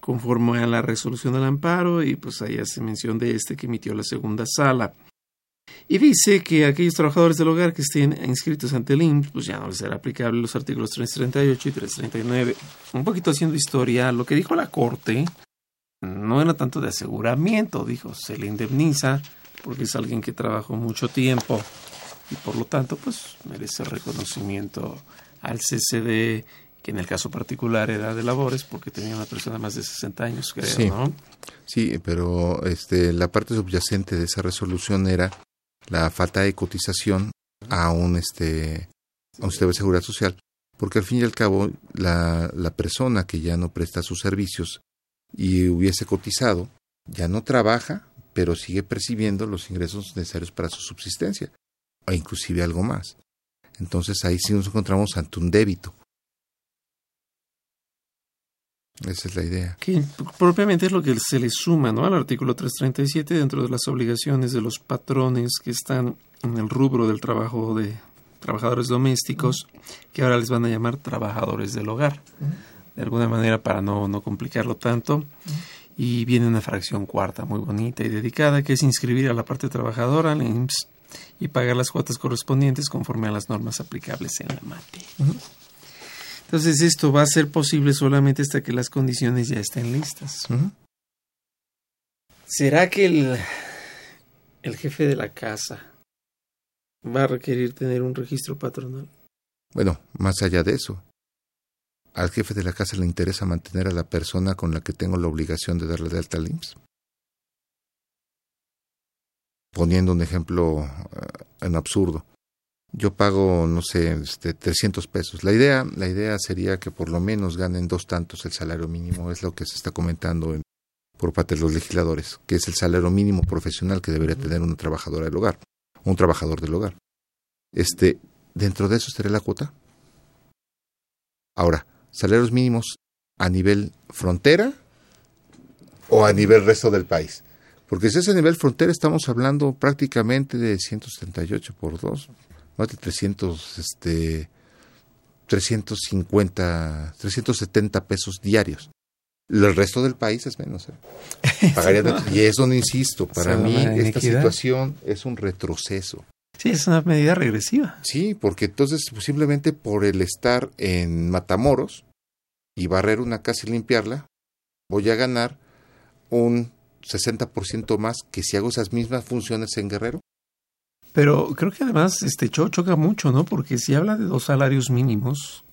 Speaker 1: conforme a la resolución del amparo y pues ahí hace mención de este que emitió la segunda sala. Y dice que aquellos trabajadores del hogar que estén inscritos ante el IMSS, pues ya no les será aplicable los artículos 338 y 339. Un poquito haciendo historia, lo que dijo la Corte no era tanto de aseguramiento, dijo, se le indemniza porque es alguien que trabajó mucho tiempo y por lo tanto, pues merece reconocimiento al CCD, que en el caso particular era de labores porque tenía una persona más de 60 años, creo,
Speaker 2: sí.
Speaker 1: ¿no?
Speaker 2: Sí, pero este, la parte subyacente de esa resolución era la falta de cotización a un este a un sistema de seguridad social. Porque al fin y al cabo la, la persona que ya no presta sus servicios y hubiese cotizado ya no trabaja pero sigue percibiendo los ingresos necesarios para su subsistencia o inclusive algo más. Entonces ahí sí nos encontramos ante un débito esa es la idea.
Speaker 1: Que propiamente es lo que se le suma ¿no? al artículo 337 dentro de las obligaciones de los patrones que están en el rubro del trabajo de trabajadores domésticos, que ahora les van a llamar trabajadores del hogar, de alguna manera para no, no complicarlo tanto. Y viene una fracción cuarta muy bonita y dedicada, que es inscribir a la parte trabajadora al IMSS y pagar las cuotas correspondientes conforme a las normas aplicables en la materia. Entonces esto va a ser posible solamente hasta que las condiciones ya estén listas. ¿Será que el, el jefe de la casa va a requerir tener un registro patronal?
Speaker 2: Bueno, más allá de eso, al jefe de la casa le interesa mantener a la persona con la que tengo la obligación de darle de alta al IMSS. Poniendo un ejemplo uh, en absurdo yo pago, no sé, este, 300 pesos. La idea, la idea sería que por lo menos ganen dos tantos el salario mínimo, es lo que se está comentando en, por parte de los legisladores, que es el salario mínimo profesional que debería tener una trabajadora del hogar, un trabajador del hogar. Este, dentro de eso estaría la cuota. Ahora, salarios mínimos a nivel frontera o a nivel resto del país. Porque si es a nivel frontera estamos hablando prácticamente de 178 por 2, más de 300, este, 350, 370 pesos diarios. El resto del país es menos. ¿eh? Pagaría no. Y es donde insisto, para mí esta situación es un retroceso.
Speaker 1: Sí, es una medida regresiva.
Speaker 2: Sí, porque entonces simplemente por el estar en Matamoros y barrer una casa y limpiarla, voy a ganar un 60% más que si hago esas mismas funciones en Guerrero.
Speaker 1: Pero creo que además este cho choca mucho, ¿no? Porque si habla de dos salarios mínimos,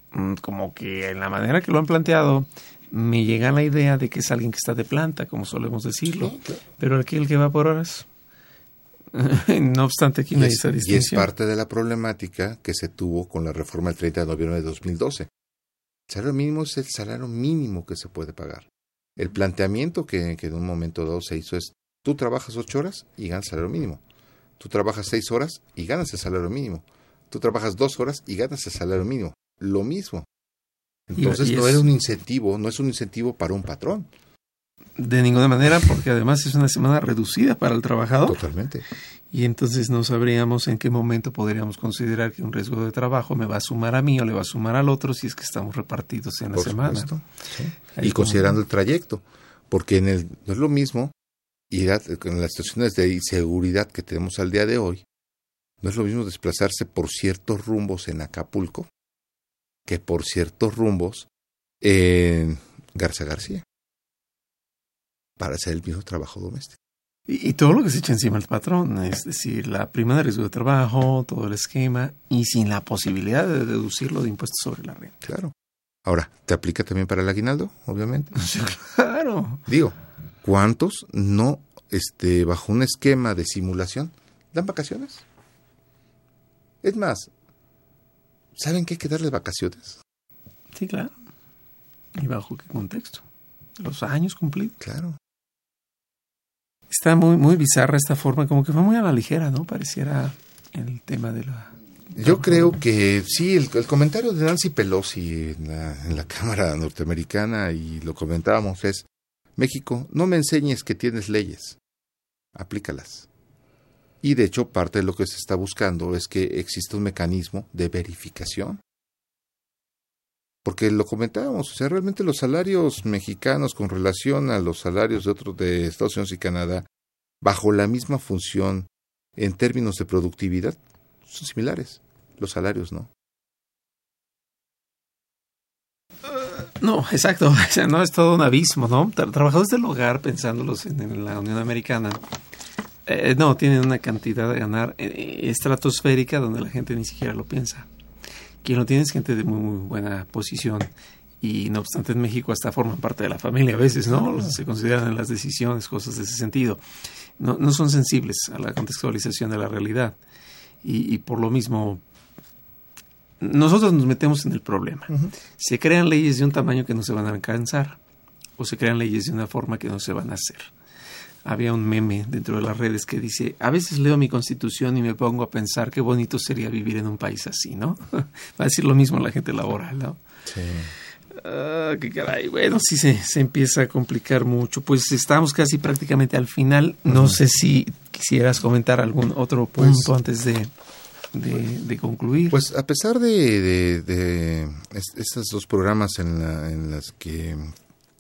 Speaker 1: como que en la manera que lo han planteado, me llega la idea de que es alguien que está de planta, como solemos decirlo. Sí, claro. Pero aquí el que va por horas. no obstante, aquí no hay esa distinción.
Speaker 2: Y es parte de la problemática que se tuvo con la reforma del 30 de noviembre de 2012. El salario mínimo es el salario mínimo que se puede pagar. El planteamiento que, que en un momento dado se hizo es, tú trabajas ocho horas y ganas salario mínimo. Tú trabajas seis horas y ganas el salario mínimo. Tú trabajas dos horas y ganas el salario mínimo. Lo mismo. Entonces y, y no es... un incentivo, no es un incentivo para un patrón.
Speaker 1: De ninguna manera, porque además es una semana reducida para el trabajador.
Speaker 2: Totalmente.
Speaker 1: Y entonces no sabríamos en qué momento podríamos considerar que un riesgo de trabajo me va a sumar a mí o le va a sumar al otro si es que estamos repartidos en la semana.
Speaker 2: Y considerando el trayecto, porque en el, no es lo mismo a, con las situaciones de inseguridad que tenemos al día de hoy, no es lo mismo desplazarse por ciertos rumbos en Acapulco que por ciertos rumbos en Garza García para hacer el mismo trabajo doméstico.
Speaker 1: Y, todo lo que se echa encima al patrón, es decir, la prima de riesgo de trabajo, todo el esquema, y sin la posibilidad de deducirlo de impuestos sobre la renta.
Speaker 2: Claro. Ahora, ¿te aplica también para el aguinaldo, obviamente?
Speaker 1: claro.
Speaker 2: Digo, ¿cuántos no, este, bajo un esquema de simulación, dan vacaciones? Es más, ¿saben que hay que darle vacaciones?
Speaker 1: Sí, claro. ¿Y bajo qué contexto? Los años cumplidos.
Speaker 2: Claro.
Speaker 1: Está muy, muy bizarra esta forma, como que fue muy a la ligera, ¿no? Pareciera el tema de la...
Speaker 2: Yo creo que sí, el, comentario de Nancy Pelosi en la, en la Cámara Norteamericana, y lo comentábamos, es, México, no me enseñes que tienes leyes, aplícalas. Y de hecho, parte de lo que se está buscando es que exista un mecanismo de verificación. Porque lo comentábamos, o sea, realmente los salarios mexicanos con relación a los salarios de otros de Estados Unidos y Canadá, bajo la misma función en términos de productividad, son similares. Los salarios no.
Speaker 1: No, exacto. O sea, no es todo un abismo, ¿no? Trabajadores del hogar, pensándolos en la Unión Americana, eh, no, tienen una cantidad de ganar eh, estratosférica donde la gente ni siquiera lo piensa. Quien lo tiene es gente de muy, muy buena posición y no obstante en México hasta forman parte de la familia a veces, ¿no? Se consideran en las decisiones, cosas de ese sentido. No, no son sensibles a la contextualización de la realidad y, por lo mismo nosotros nos metemos en el problema. Se crean leyes de un tamaño que no se van a alcanzar o se crean leyes de una forma que no se van a hacer había un meme dentro de las redes que dice, a veces leo mi constitución y me pongo a pensar qué bonito sería vivir en un país así, ¿no? Va a decir lo mismo la gente laboral, ¿no? Sí. Ah, qué caray. Bueno, sí se, se, empieza a complicar mucho. Pues estamos casi prácticamente al final. No sé si quisieras comentar algún otro pues punto antes de, de, concluir.
Speaker 2: Pues a pesar de, de, estos dos programas en, la, en las que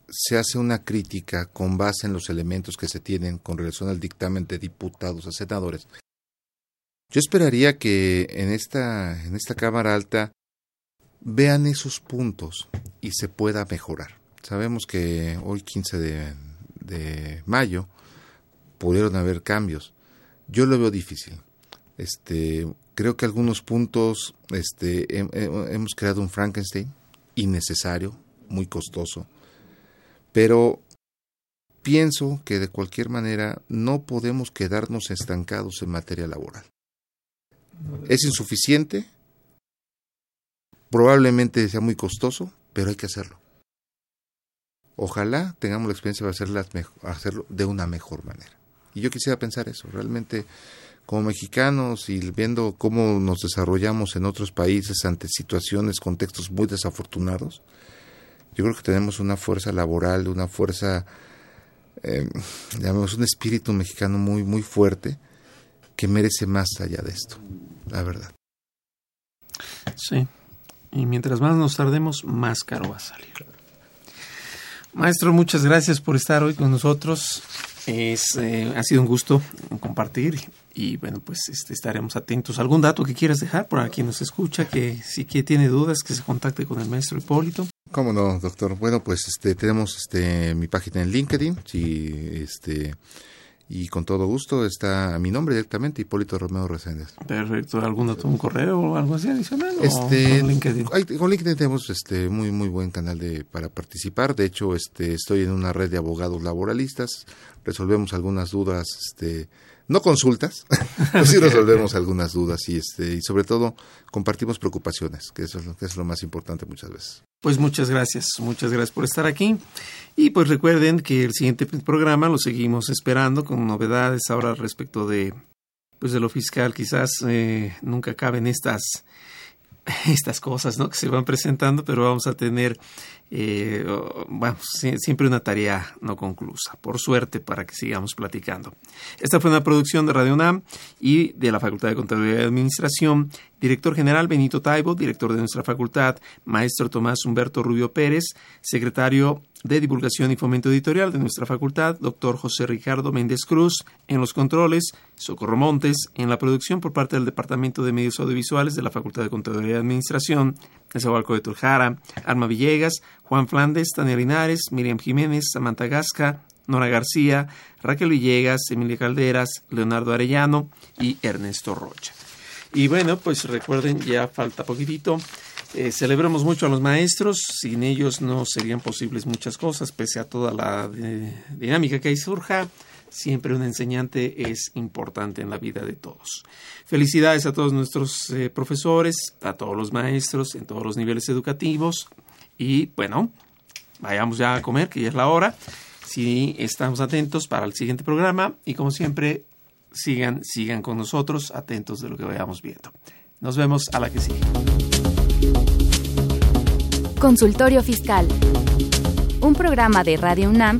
Speaker 2: se hace una crítica con base en los elementos que se tienen con relación al dictamen de diputados a senadores. Yo esperaría que en esta, en esta Cámara Alta vean esos puntos y se pueda mejorar. Sabemos que hoy 15 de, de mayo pudieron haber cambios. Yo lo veo difícil. Este, creo que algunos puntos este, hemos creado un Frankenstein innecesario, muy costoso pero pienso que de cualquier manera no podemos quedarnos estancados en materia laboral. Es insuficiente, probablemente sea muy costoso, pero hay que hacerlo. Ojalá tengamos la experiencia de hacerlo de una mejor manera. Y yo quisiera pensar eso, realmente como mexicanos y viendo cómo nos desarrollamos en otros países ante situaciones, contextos muy desafortunados, yo creo que tenemos una fuerza laboral, una fuerza, eh, digamos, un espíritu mexicano muy, muy fuerte que merece más allá de esto, la verdad.
Speaker 1: Sí, y mientras más nos tardemos, más caro va a salir. Maestro, muchas gracias por estar hoy con nosotros. Es, eh, ha sido un gusto compartir y bueno, pues este, estaremos atentos. ¿Algún dato que quieras dejar para quien nos escucha que si que tiene dudas que se contacte con el maestro Hipólito?
Speaker 2: ¿Cómo no, doctor? Bueno, pues este tenemos este mi página en LinkedIn, si este y con todo gusto está a mi nombre directamente, Hipólito Romeo Reséndez.
Speaker 1: Perfecto. ¿Algún dato, un correo o algo así adicional?
Speaker 2: Este, con LinkedIn? con LinkedIn tenemos este muy muy buen canal de para participar. De hecho, este estoy en una red de abogados laboralistas. Resolvemos algunas dudas, este no consultas, pero sí resolvemos algunas dudas y este y sobre todo compartimos preocupaciones, que eso es lo que es lo más importante muchas veces.
Speaker 1: Pues muchas gracias, muchas gracias por estar aquí. Y pues recuerden que el siguiente programa lo seguimos esperando con novedades ahora respecto de pues de lo fiscal. Quizás eh, nunca caben estas estas cosas ¿no? que se van presentando, pero vamos a tener eh, bueno, siempre una tarea no conclusa. Por suerte, para que sigamos platicando. Esta fue una producción de Radio UNAM y de la Facultad de Contaduría y Administración. Director general Benito Taibo, director de nuestra facultad, maestro Tomás Humberto Rubio Pérez, secretario de Divulgación y Fomento Editorial de nuestra facultad, doctor José Ricardo Méndez Cruz, en los controles, Socorro Montes, en la producción por parte del Departamento de Medios Audiovisuales de la Facultad de Contaduría y Administración, Nezahualco de Turjara, Alma Villegas, Juan Flandes, Tania Linares, Miriam Jiménez, Samantha Gasca, Nora García, Raquel Villegas, Emilia Calderas, Leonardo Arellano y Ernesto Rocha. Y bueno, pues recuerden, ya falta poquitito. Eh, celebramos mucho a los maestros, sin ellos no serían posibles muchas cosas, pese a toda la eh, dinámica que ahí surja siempre un enseñante es importante en la vida de todos. Felicidades a todos nuestros eh, profesores, a todos los maestros en todos los niveles educativos y bueno, vayamos ya a comer, que ya es la hora. Si estamos atentos para el siguiente programa y como siempre, sigan, sigan con nosotros, atentos de lo que vayamos viendo. Nos vemos a la que sigue.
Speaker 3: Consultorio Fiscal. Un programa de Radio UNAM